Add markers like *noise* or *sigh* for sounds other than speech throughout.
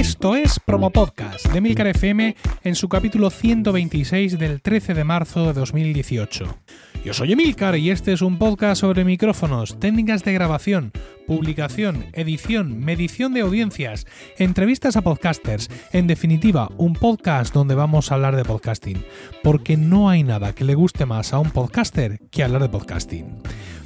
Esto es Promo Podcast de Milcar FM en su capítulo 126 del 13 de marzo de 2018. Yo soy Emilcar y este es un podcast sobre micrófonos, técnicas de grabación, publicación, edición, medición de audiencias, entrevistas a podcasters, en definitiva, un podcast donde vamos a hablar de podcasting, porque no hay nada que le guste más a un podcaster que hablar de podcasting.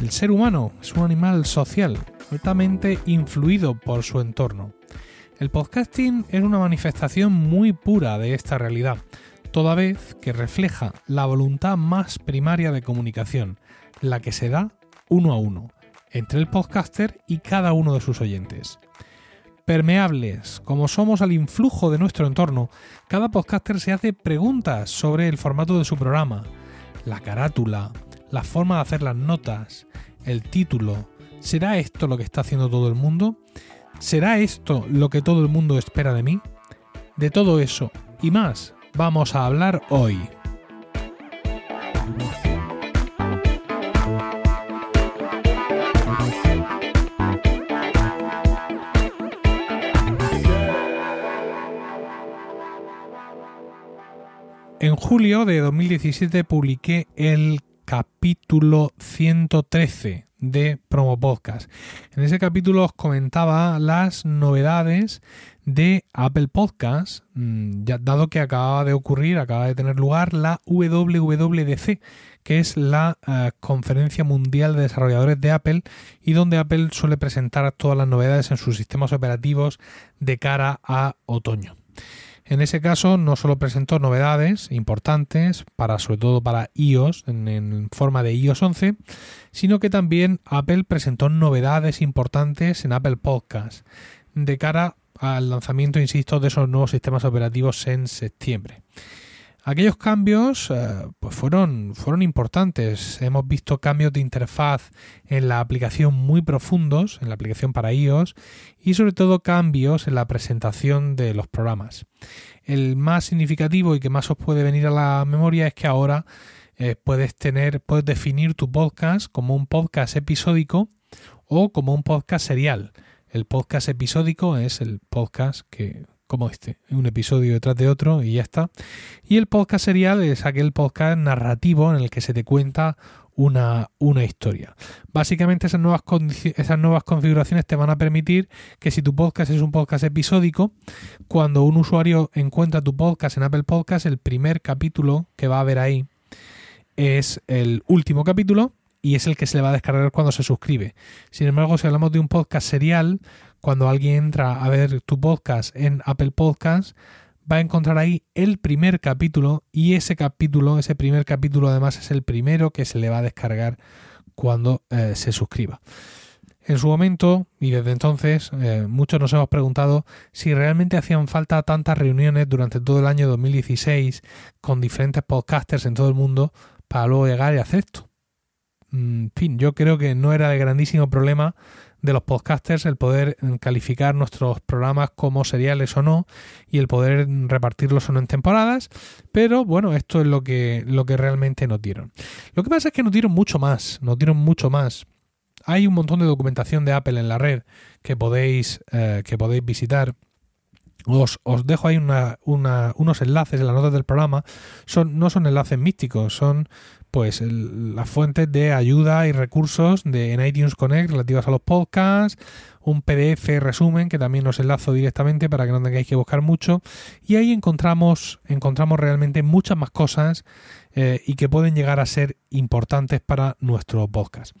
El ser humano es un animal social, altamente influido por su entorno. El podcasting es una manifestación muy pura de esta realidad, toda vez que refleja la voluntad más primaria de comunicación, la que se da uno a uno, entre el podcaster y cada uno de sus oyentes. Permeables, como somos al influjo de nuestro entorno, cada podcaster se hace preguntas sobre el formato de su programa, la carátula, la forma de hacer las notas, el título. ¿Será esto lo que está haciendo todo el mundo? ¿Será esto lo que todo el mundo espera de mí? De todo eso y más vamos a hablar hoy. En julio de 2017 publiqué el capítulo 113 de Promo Podcast. En ese capítulo os comentaba las novedades de Apple Podcast, mm, dado que acaba de ocurrir, acaba de tener lugar la WWDC, que es la uh, Conferencia Mundial de Desarrolladores de Apple y donde Apple suele presentar todas las novedades en sus sistemas operativos de cara a otoño. En ese caso no solo presentó novedades importantes para sobre todo para iOS en, en, forma de iOS 11, sino que también Apple presentó novedades importantes en Apple Podcast de cara al lanzamiento, insisto, de esos nuevos sistemas operativos en septiembre. Aquellos cambios eh, pues fueron, fueron importantes. Hemos visto cambios de interfaz en la aplicación muy profundos, en la aplicación para iOS, y sobre todo cambios en la presentación de los programas. El más significativo y que más os puede venir a la memoria es que ahora eh, puedes tener, puedes definir tu podcast como un podcast episódico o como un podcast serial. El podcast episódico es el podcast que como este, un episodio detrás de otro y ya está. Y el podcast serial es aquel podcast narrativo en el que se te cuenta una, una historia. Básicamente esas nuevas, esas nuevas configuraciones te van a permitir que si tu podcast es un podcast episódico, cuando un usuario encuentra tu podcast en Apple Podcast, el primer capítulo que va a ver ahí es el último capítulo y es el que se le va a descargar cuando se suscribe. Sin embargo, si hablamos de un podcast serial, cuando alguien entra a ver tu podcast en Apple Podcast, va a encontrar ahí el primer capítulo y ese capítulo, ese primer capítulo además es el primero que se le va a descargar cuando eh, se suscriba. En su momento y desde entonces eh, muchos nos hemos preguntado si realmente hacían falta tantas reuniones durante todo el año 2016 con diferentes podcasters en todo el mundo para luego llegar y hacer esto. Mm, en fin, yo creo que no era de grandísimo problema de los podcasters el poder calificar nuestros programas como seriales o no y el poder repartirlos o no en temporadas, pero bueno, esto es lo que, lo que realmente nos dieron. Lo que pasa es que nos dieron mucho más, nos dieron mucho más. Hay un montón de documentación de Apple en la red que podéis, eh, que podéis visitar. Os, os, dejo ahí una, una, unos enlaces en las notas del programa. Son, no son enlaces místicos, son pues las fuentes de ayuda y recursos de en iTunes Connect relativas a los podcasts, un PDF resumen que también os enlazo directamente para que no tengáis que buscar mucho y ahí encontramos encontramos realmente muchas más cosas eh, y que pueden llegar a ser importantes para nuestro podcast.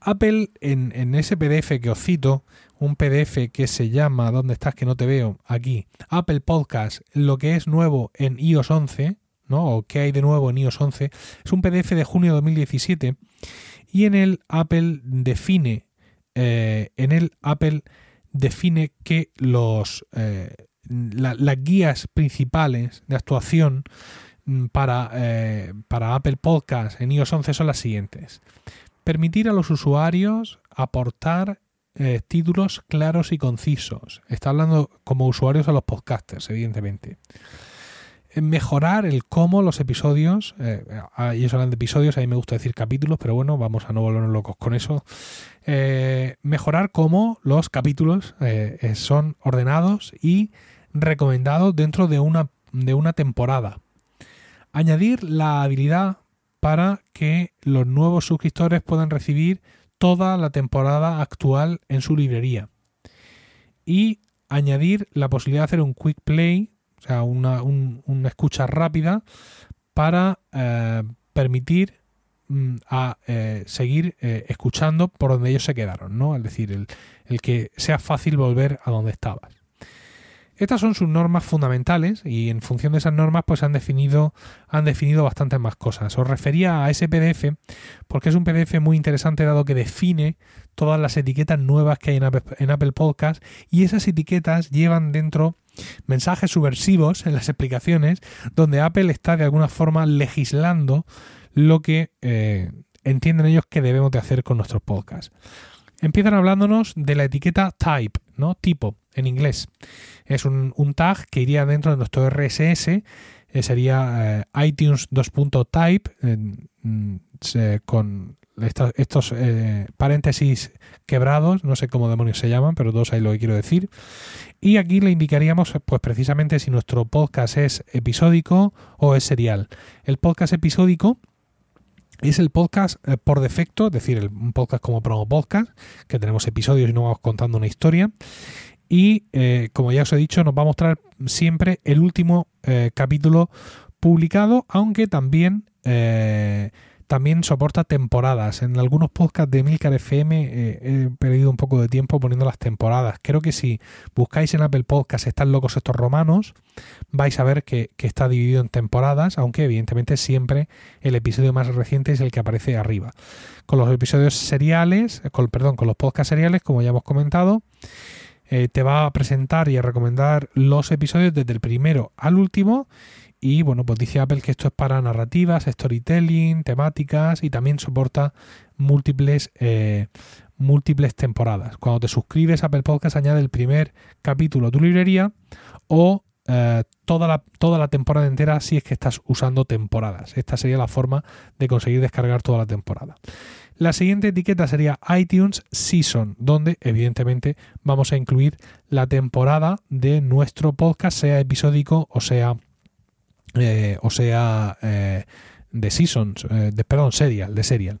Apple en, en ese PDF que os cito, un PDF que se llama ¿Dónde estás que no te veo? Aquí, Apple Podcast, lo que es nuevo en iOS 11, ¿no? o qué hay de nuevo en iOS 11, es un PDF de junio de 2017 y en el Apple define, eh, en el Apple define que los, eh, las guías principales de actuación mm, para, eh, para Apple Podcast en iOS 11 son las siguientes. Permitir a los usuarios aportar títulos claros y concisos. Está hablando como usuarios a los podcasters, evidentemente. Mejorar el cómo los episodios, eh, ellos hablan de episodios, a mí me gusta decir capítulos, pero bueno, vamos a no volvernos locos con eso. Eh, mejorar cómo los capítulos eh, son ordenados y recomendados dentro de una, de una temporada. Añadir la habilidad para que los nuevos suscriptores puedan recibir toda la temporada actual en su librería. Y añadir la posibilidad de hacer un quick play, o sea, una, escucha rápida para eh, permitir mm, a eh, seguir eh, escuchando por donde ellos se quedaron, ¿no? Es decir, el, el que sea fácil volver a donde estabas. Estas son sus normas fundamentales y en función de esas normas pues han definido, han definido bastantes más cosas. Os refería a ese PDF porque es un PDF muy interesante dado que define todas las etiquetas nuevas que hay en Apple, en Apple Podcast y esas etiquetas llevan dentro mensajes subversivos en las explicaciones donde Apple está de alguna forma legislando lo que eh, entienden ellos que debemos de hacer con nuestros podcasts. Empiezan hablándonos de la etiqueta type, ¿no? Tipo, en inglés. Es un, tag que iría dentro de nuestro RSS, eh, sería eh, iTunes 2.type, mm, con estos, eh, paréntesis quebrados, no sé cómo demonios se llaman, pero todos ahí lo que quiero decir. Y aquí le indicaríamos, pues precisamente si nuestro podcast es episódico o es serial. El podcast episódico es el podcast eh, por defecto, es decir, un podcast como promo podcast, que tenemos episodios y nos vamos contando una historia. Y eh, como ya os he dicho, nos va a mostrar siempre el último capítulo publicado, aunque también también soporta temporadas. En algunos podcasts de Milcar FM eh, he perdido un poco de tiempo poniendo las temporadas. Creo que si buscáis en Apple Podcasts Están locos estos romanos, vais a ver que, está dividido en temporadas, aunque evidentemente siempre el episodio más reciente es el que aparece arriba. Con los episodios seriales, con, perdón, con los podcasts seriales, como ya hemos comentado, eh, te va a presentar y a recomendar los episodios desde el primero al último y bueno, pues dice Apple que esto es para narrativas, storytelling, temáticas y también soporta múltiples, eh, múltiples temporadas. Cuando te suscribes a Apple Podcast añade el primer capítulo a tu librería o eh, toda, toda la temporada entera si es que estás usando temporadas. Esta sería la forma de conseguir descargar toda la temporada. La siguiente etiqueta sería iTunes Season, donde evidentemente vamos a incluir la temporada de nuestro podcast, sea episódico o sea eh, o sea, eh, de Seasons, eh, de, perdón, Serial, de Serial.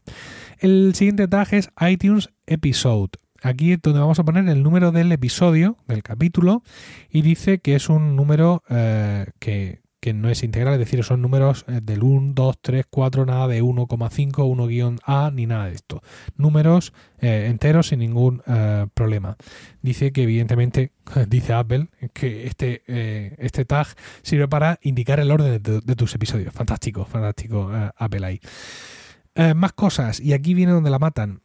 El siguiente tag es iTunes Episode. Aquí es donde vamos a poner el número del episodio, del capítulo, y dice que es un número que, que no es integral, es decir, son números eh, del 1, 2, 3, 4, nada de 1,5, 1-A, ni nada de esto. Números eh, enteros sin ningún eh, problema. Dice que evidentemente, *laughs* dice Apple, que este, este tag sirve para indicar el orden de, tus episodios. Fantástico, fantástico Apple ahí. más cosas, y aquí viene donde la matan.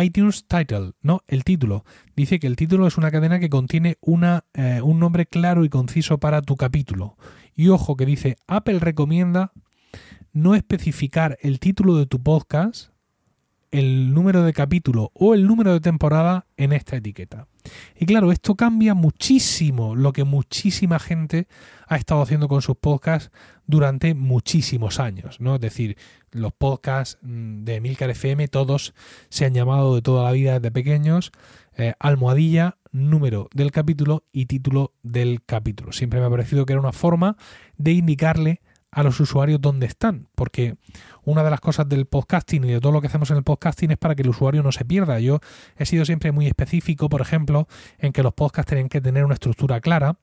iTunes Title, no, el título. Dice que el título es una cadena que contiene una, un nombre claro y conciso para tu capítulo. Y ojo que dice, Apple recomienda no especificar el título de tu podcast, el número de capítulo o el número de temporada en esta etiqueta. Y claro, esto cambia muchísimo lo que muchísima gente ha estado haciendo con sus podcasts durante muchísimos años, ¿no? Es decir, los podcasts mm, de Milcar FM todos se han llamado de toda la vida desde pequeños eh, almohadilla, número del capítulo y título del capítulo. Siempre me ha parecido que era una forma de indicarle a los usuarios dónde están, porque una de las cosas del podcasting y de todo lo que hacemos en el podcasting es para que el usuario no se pierda. Yo he sido siempre muy específico, por ejemplo, en que los podcasts tienen que tener una estructura clara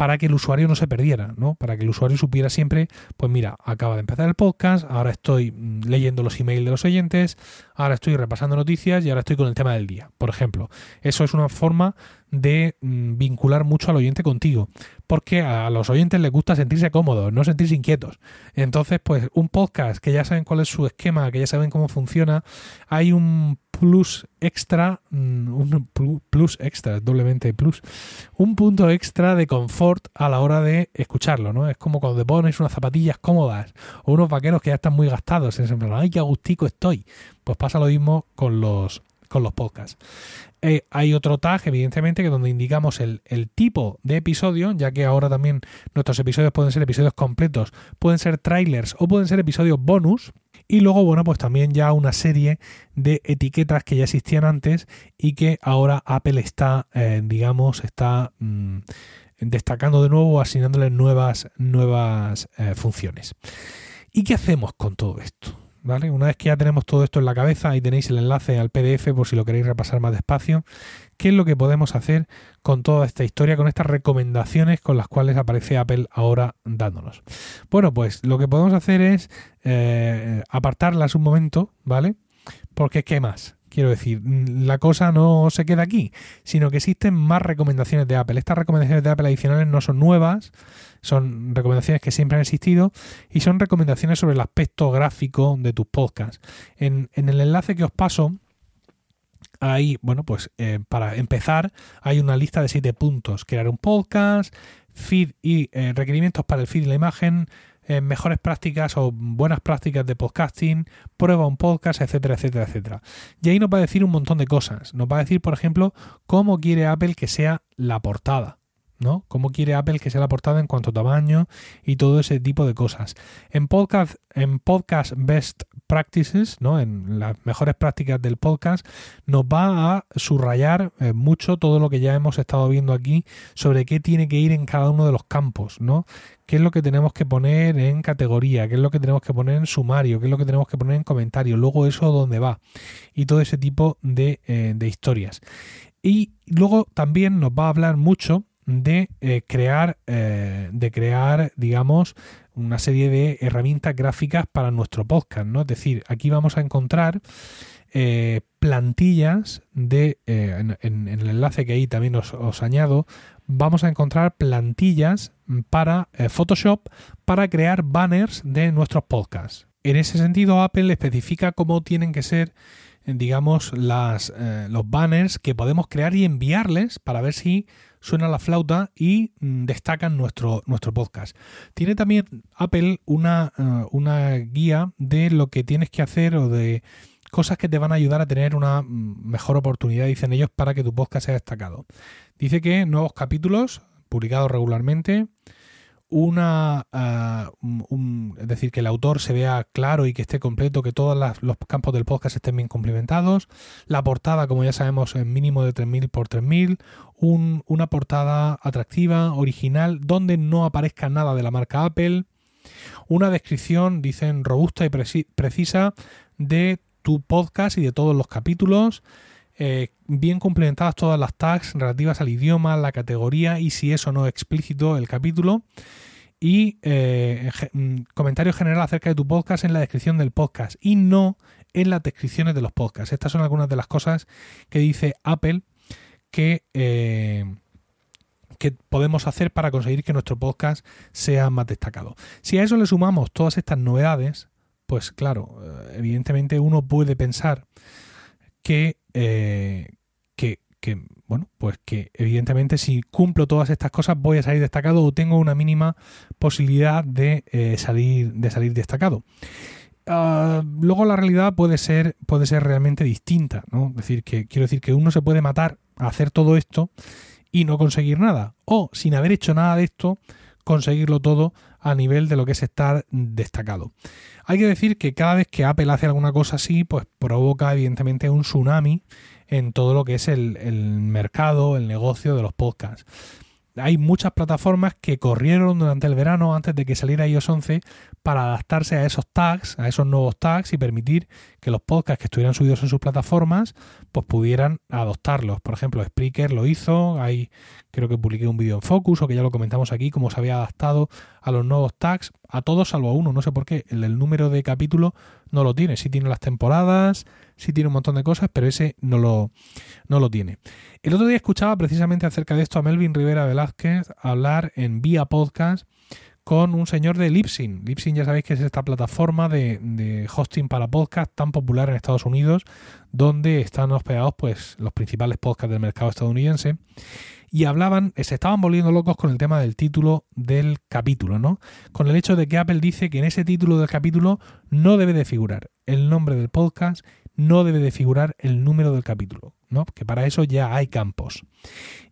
para que el usuario no se perdiera, ¿no? Para que el usuario supiera siempre, pues mira, acaba de empezar el podcast, ahora estoy mm, leyendo los emails de los oyentes, ahora estoy repasando noticias y ahora estoy con el tema del día, por ejemplo. Eso es una forma de mm, vincular mucho al oyente contigo, porque a los oyentes les gusta sentirse cómodos, no sentirse inquietos. Entonces, pues un podcast que ya saben cuál es su esquema, que ya saben cómo funciona, hay un plus extra, mm, un plus extra, doblemente plus, un punto extra de confort a la hora de escucharlo, ¿no? Es como cuando te pones unas zapatillas cómodas o unos vaqueros que ya están muy gastados, en plan, ay, qué agustico estoy. Pues pasa lo mismo con los, con los podcasts. Eh, hay otro tag, evidentemente, que donde indicamos el, el, tipo de episodio, ya que ahora también nuestros episodios pueden ser episodios completos, pueden ser trailers o pueden ser episodios bonus. Y luego, bueno, pues también ya una serie de etiquetas que ya existían antes y que ahora Apple está, eh, digamos, está mmm, destacando de nuevo, asignándole nuevas, nuevas eh, funciones. ¿Y qué hacemos con todo esto? ¿Vale? Una vez que ya tenemos todo esto en la cabeza, ahí tenéis el enlace al PDF por si lo queréis repasar más despacio. ¿Qué es lo que podemos hacer con toda esta historia, con estas recomendaciones con las cuales aparece Apple ahora dándonos? Bueno, pues lo que podemos hacer es eh, apartarlas un momento, ¿vale? Porque ¿qué más? Quiero decir, la cosa no se queda aquí, sino que existen más recomendaciones de Apple. Estas recomendaciones de Apple adicionales no son nuevas, son recomendaciones que siempre han existido y son recomendaciones sobre el aspecto gráfico de tus podcasts. En, el enlace que os paso, ahí, bueno, pues eh, para empezar, hay una lista de siete puntos. Crear un podcast, feed y eh, requerimientos para el feed y la imagen, eh, mejores prácticas o buenas prácticas de podcasting, prueba un podcast, etcétera, etcétera, etcétera. Y ahí nos va a decir un montón de cosas. Nos va a decir, por ejemplo, cómo quiere Apple que sea la portada. ¿No? Cómo quiere Apple que sea la portada en cuanto a tamaño y todo ese tipo de cosas. En podcast, en podcast Best Practices, ¿no? En las mejores prácticas del podcast, nos va a subrayar eh, mucho todo lo que ya hemos estado viendo aquí sobre qué tiene que ir en cada uno de los campos, ¿no? qué es lo que tenemos que poner en categoría, qué es lo que tenemos que poner en sumario, qué es lo que tenemos que poner en comentario, luego eso dónde va y todo ese tipo eh, de historias. Y luego también nos va a hablar mucho de eh, crear, eh, de crear, digamos, una serie de herramientas gráficas para nuestro podcast, ¿no? Es decir, aquí vamos a encontrar eh, plantillas de, en, el enlace que ahí también os, os, añado, vamos a encontrar plantillas para Photoshop para crear banners de nuestros podcasts. En ese sentido, Apple especifica cómo tienen que ser digamos, las, los banners que podemos crear y enviarles para ver si suena la flauta y mm, destacan nuestro, nuestro podcast. Tiene también Apple una, uh, una guía de lo que tienes que hacer o de cosas que te van a ayudar a tener una mm, mejor oportunidad, dicen ellos, para que tu podcast sea destacado. Dice que nuevos capítulos publicados regularmente, una un, es decir que el autor se vea claro y que esté completo que todos los campos del podcast estén bien complementados. La portada como ya sabemos en mínimo de 3000 por 3000 un, una portada atractiva original donde no aparezca nada de la marca Apple. Una descripción dicen robusta y precisa de tu podcast y de todos los capítulos eh, bien complementadas todas las tags relativas al idioma, la categoría y si eso no es explícito el capítulo. Y eh, mm, comentario general acerca de tu podcast en la descripción del podcast y no en las descripciones de los podcasts. Estas son algunas de las cosas que dice Apple que, eh, que podemos hacer para conseguir que nuestro podcast sea más destacado. Si a eso le sumamos todas estas novedades, pues claro, eh, evidentemente uno puede pensar que, eh, que, bueno, pues que evidentemente si cumplo todas estas cosas voy a salir destacado o tengo una mínima posibilidad de, eh, salir, de salir destacado. Uh, luego la realidad puede ser, puede ser realmente distinta, ¿no? Es decir, que quiero decir que uno se puede matar a hacer todo esto y no conseguir nada. O sin haber hecho nada de esto, conseguirlo todo a nivel de lo que es estar destacado. Hay que decir que cada vez que Apple hace alguna cosa así, pues provoca evidentemente un tsunami en todo lo que es el, el mercado, el negocio de los podcasts hay muchas plataformas que corrieron durante el verano antes de que saliera iOS 11 para adaptarse a esos tags, a esos nuevos tags y permitir que los podcasts que estuvieran subidos en sus plataformas pues pudieran adoptarlos. Por ejemplo, Spreaker lo hizo, hay creo que publiqué un vídeo en Focus o que ya lo comentamos aquí, cómo se había adaptado a los nuevos tags, a todos salvo a uno, no sé por qué, el, número de capítulo no lo tiene, sí tiene las temporadas, sí tiene un montón de cosas, pero ese no lo, no lo tiene. El otro día escuchaba precisamente acerca de esto a Melvin Rivera Velázquez hablar en Vía Podcast con un señor de Libsyn. Libsyn ya sabéis que es esta plataforma de, hosting para podcast tan popular en Estados Unidos, donde están hospedados pues, los principales podcasts del mercado estadounidense. Y hablaban, se estaban volviendo locos con el tema del título del capítulo, ¿no? Con el hecho de que Apple dice que en ese título del capítulo no debe de figurar el nombre del podcast, no debe de figurar el número del capítulo, ¿no? Que para eso ya hay campos.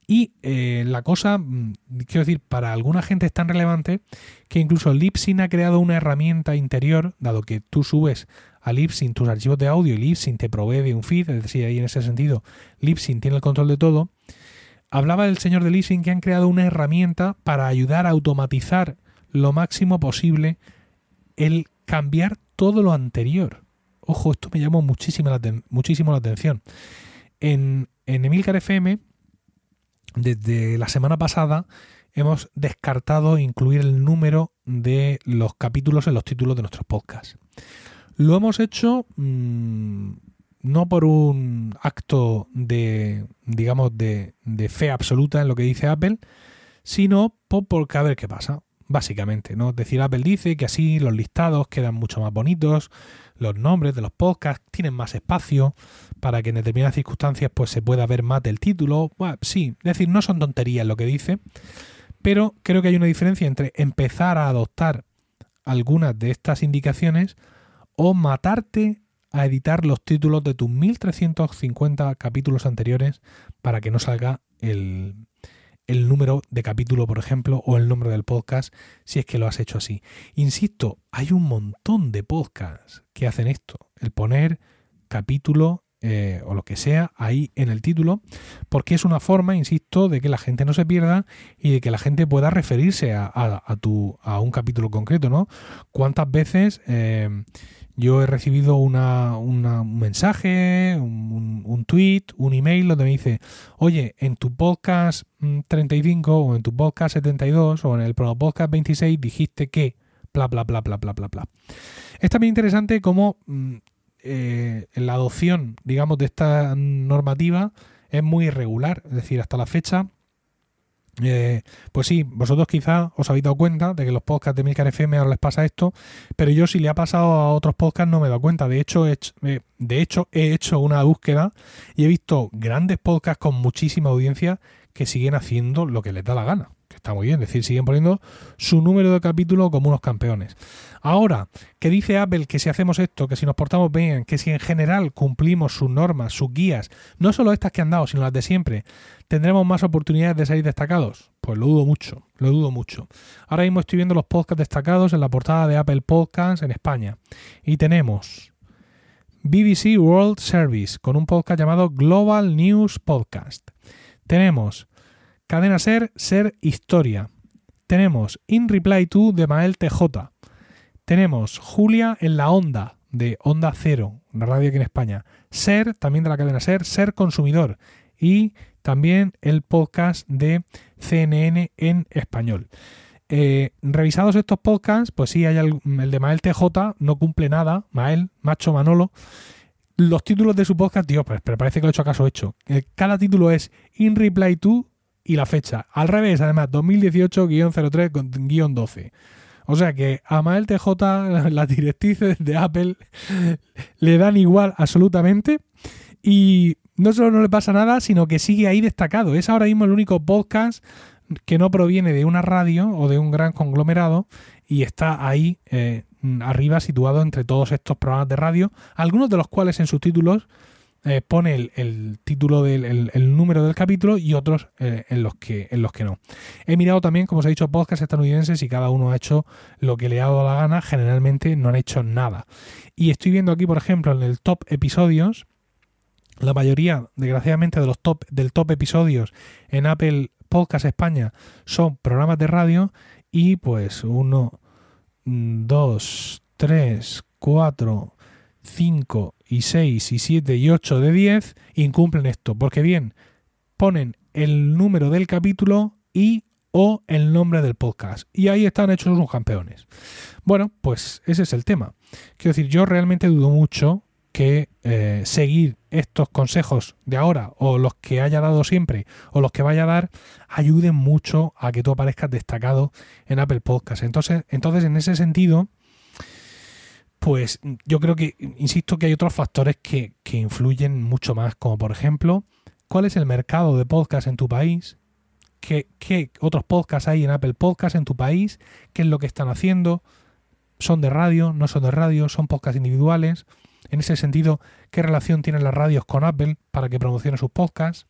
Y eh, la cosa, mm, quiero decir, para alguna gente es tan relevante que incluso Libsyn ha creado una herramienta interior, dado que tú subes a Libsyn tus archivos de audio y Libsyn te provee de un feed, es decir, ahí en ese sentido Libsyn tiene el control de todo. Hablaba el señor de Libsyn que han creado una herramienta para ayudar a automatizar lo máximo posible el cambiar todo lo anterior. Ojo, esto me llamó muchísimo la, la atención. En, en Emilcar FM desde la semana pasada hemos descartado incluir el número de los capítulos en los títulos de nuestros podcasts. Lo hemos hecho mmm, no por un acto de, digamos, de, de, fe absoluta en lo que dice Apple, sino por, por a ver qué pasa, básicamente. ¿no? Es decir, Apple dice que así los listados quedan mucho más bonitos, los nombres de los podcasts tienen más espacio para que en determinadas circunstancias pues se pueda ver más del título. sí, es decir, no son tonterías lo que dice, pero creo que hay una diferencia entre empezar a adoptar algunas de estas indicaciones o matarte a editar los títulos de tus 1350 capítulos anteriores para que no salga el, el número de capítulo, por ejemplo, o el nombre del podcast, si es que lo has hecho así. Insisto, hay un montón de podcasts que hacen esto, el poner capítulo eh, o lo que sea ahí en el título, porque es una forma, insisto, de que la gente no se pierda y de que la gente pueda referirse a, a, tu, a un capítulo concreto, ¿no? ¿Cuántas veces eh, yo he recibido una, un mensaje, un, un, tweet, un email donde me dice, oye, en tu podcast 35 mm, o en tu podcast 72 o en el podcast 26 dijiste que, bla, bla, bla, bla, bla, bla, bla. Es también interesante cómo mm, eh, la adopción, digamos, de esta normativa es muy irregular. Es decir, hasta la fecha eh, pues sí, vosotros quizás os habéis dado cuenta de que los podcasts de Milcar FM ahora les pasa esto, pero yo si le ha pasado a otros podcasts no me he dado cuenta. De hecho, he, eh, de hecho, he hecho una búsqueda y he visto grandes podcasts con muchísima audiencia que siguen haciendo lo que les da la gana está muy bien, es decir, siguen poniendo su número de capítulo como unos campeones. Ahora, que dice Apple que si hacemos esto, que si nos portamos bien, que si en general cumplimos sus normas, sus guías, no solo estas que han dado, sino las de siempre, tendremos más oportunidades de salir destacados. Pues lo dudo mucho, lo dudo mucho. Ahora mismo estoy viendo los podcasts destacados en la portada de Apple Podcasts en España. Y tenemos BBC World Service con un podcast llamado Global News Podcast. Tenemos Cadena Ser, Ser Historia. Tenemos In Reply to de Mael TJ. Tenemos Julia en la Onda de Onda Cero, una radio aquí en España. Ser, también de la cadena Ser, Ser Consumidor. Y también el podcast de CNN en español. Eh, revisados estos podcasts, pues sí, hay el, de Mael TJ, no cumple nada, Mael, Macho Manolo. Los títulos de su podcast, Dios, pues, pero parece que lo he hecho acaso hecho. Eh, cada título es In Reply to y la fecha. Al revés, además, 2018-03-12. O sea que a Mael TJ *laughs* las directrices de Apple le dan igual absolutamente. Y no solo no le pasa nada, sino que sigue ahí destacado. Es ahora mismo el único podcast que no proviene de una radio o de un gran conglomerado y está ahí eh, arriba situado entre todos estos programas de radio, algunos de los cuales en sus títulos eh, pone el, título del el, número del capítulo y otros eh, en, los que, en los que no. He mirado también, como os he dicho, podcasts estadounidenses y cada uno ha hecho lo que le ha dado la gana. Generalmente no han hecho nada. Y estoy viendo aquí, por ejemplo, en el top episodios, la mayoría, desgraciadamente, de los top, del top episodios en Apple Podcast España son programas de radio y pues uno, mm, dos, tres, cuatro, cinco y 6 y 7 y 8 de 10 incumplen esto, porque bien, ponen el número del capítulo y o el nombre del podcast. Y ahí están hechos unos campeones. Bueno, pues ese es el tema. Quiero decir, yo realmente dudo mucho que eh, seguir estos consejos de ahora o los que haya dado siempre o los que vaya a dar ayuden mucho a que tú aparezcas destacado en Apple Podcast. Entonces, entonces en ese sentido, pues yo creo que, insisto, que hay otros factores que, que influyen mucho más, como por ejemplo, cuál es el mercado de podcast en tu país, ¿Qué, qué, otros podcasts hay en Apple Podcast en tu país, qué es lo que están haciendo, son de radio, no son de radio, son podcasts individuales. En ese sentido, ¿qué relación tienen las radios con Apple para que promocione sus podcasts?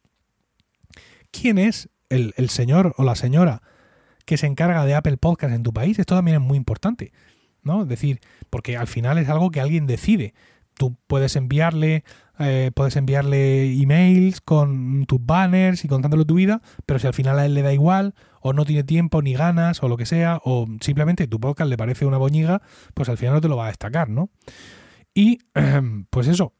¿Quién es el, el señor o la señora que se encarga de Apple Podcast en tu país? Esto también es muy importante, ¿no? Es decir, porque al final es algo que alguien decide. Tú puedes enviarle, eh, puedes enviarle emails con tus banners y contándole tu vida, pero si al final a él le da igual, o no tiene tiempo ni ganas, o lo que sea, o simplemente tu podcast le parece una boñiga, pues al final no te lo va a destacar, ¿no? Y *clears throat* pues eso,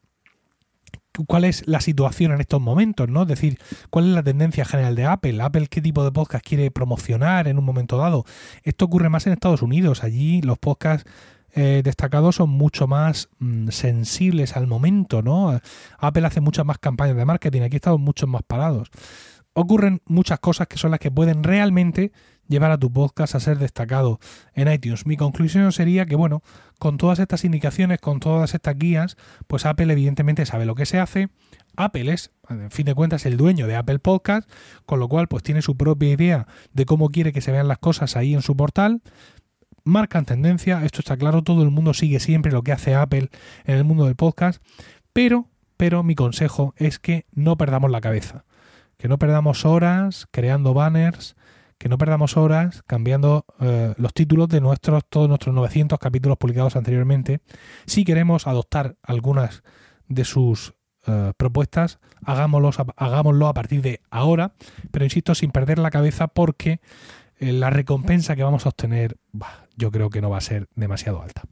cuál es la situación en estos momentos, ¿no? Es decir, cuál es la tendencia general de Apple, Apple qué tipo de podcast quiere promocionar en un momento dado. Esto ocurre más en Estados Unidos, allí los podcasts eh, destacados son mucho más mm, sensibles al momento, ¿no? Apple hace muchas más campañas de marketing, aquí estamos mucho más parados. Ocurren muchas cosas que son las que pueden realmente llevar a tu podcast a ser destacado en iTunes. Mi conclusión sería que, bueno, con todas estas indicaciones, con todas estas guías, pues Apple evidentemente sabe lo que se hace. Apple es, en fin de cuentas, el dueño de Apple Podcast, con lo cual pues tiene su propia idea de cómo quiere que se vean las cosas ahí en su portal. Marcan tendencia, esto está claro, todo el mundo sigue siempre lo que hace Apple en el mundo del podcast, pero, pero mi consejo es que no perdamos la cabeza, que no perdamos horas creando banners, que no perdamos horas cambiando eh, los títulos de nuestros, todos nuestros 900 capítulos publicados anteriormente. Si queremos adoptar algunas de sus eh, propuestas, hagámoslo, hagámoslo a partir de ahora, pero insisto, sin perder la cabeza porque eh, la recompensa que vamos a obtener, yo creo que no va a ser demasiado alta.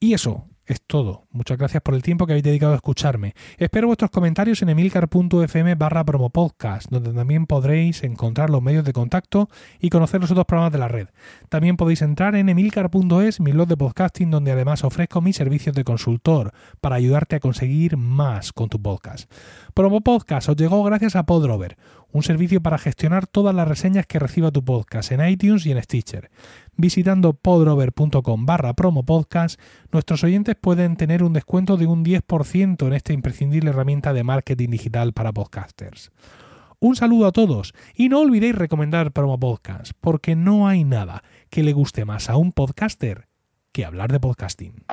Y eso, es todo. Muchas gracias por el tiempo que habéis dedicado a escucharme. Espero vuestros comentarios en emilcar.fm barra promopodcast, donde también podréis encontrar los medios de contacto y conocer los otros programas de la red. También podéis entrar en emilcar.es, mi blog de podcasting, donde además ofrezco mis servicios de consultor para ayudarte a conseguir más con tu podcast. Promopodcast os llegó gracias a Podrover, un servicio para gestionar todas las reseñas que reciba tu podcast en iTunes y en Stitcher. Visitando podrover.com barra promopodcast, nuestros oyentes pueden tener un descuento de un 10% en esta imprescindible herramienta de marketing digital para podcasters. Un saludo a todos y no olvidéis recomendar Promo Podcast, porque no hay nada que le guste más a un podcaster que hablar de podcasting.